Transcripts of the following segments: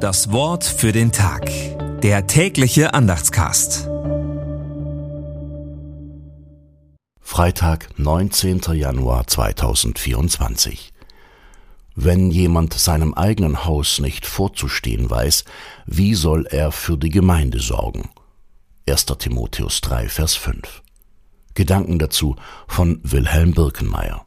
Das Wort für den Tag. Der tägliche Andachtscast. Freitag, 19. Januar 2024. Wenn jemand seinem eigenen Haus nicht vorzustehen weiß, wie soll er für die Gemeinde sorgen? 1. Timotheus 3, Vers 5. Gedanken dazu von Wilhelm Birkenmeier.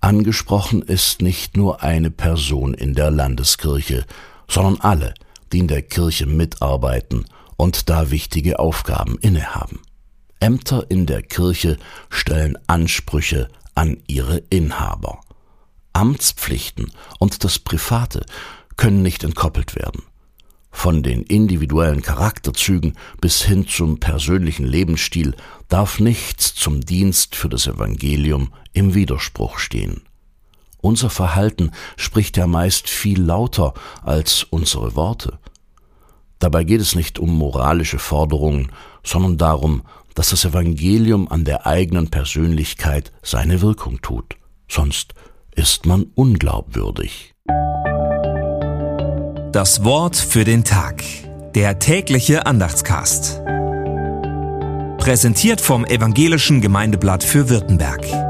Angesprochen ist nicht nur eine Person in der Landeskirche, sondern alle, die in der Kirche mitarbeiten und da wichtige Aufgaben innehaben. Ämter in der Kirche stellen Ansprüche an ihre Inhaber. Amtspflichten und das Private können nicht entkoppelt werden. Von den individuellen Charakterzügen bis hin zum persönlichen Lebensstil darf nichts zum Dienst für das Evangelium im Widerspruch stehen. Unser Verhalten spricht ja meist viel lauter als unsere Worte. Dabei geht es nicht um moralische Forderungen, sondern darum, dass das Evangelium an der eigenen Persönlichkeit seine Wirkung tut. Sonst ist man unglaubwürdig. Das Wort für den Tag. Der tägliche Andachtscast. Präsentiert vom Evangelischen Gemeindeblatt für Württemberg.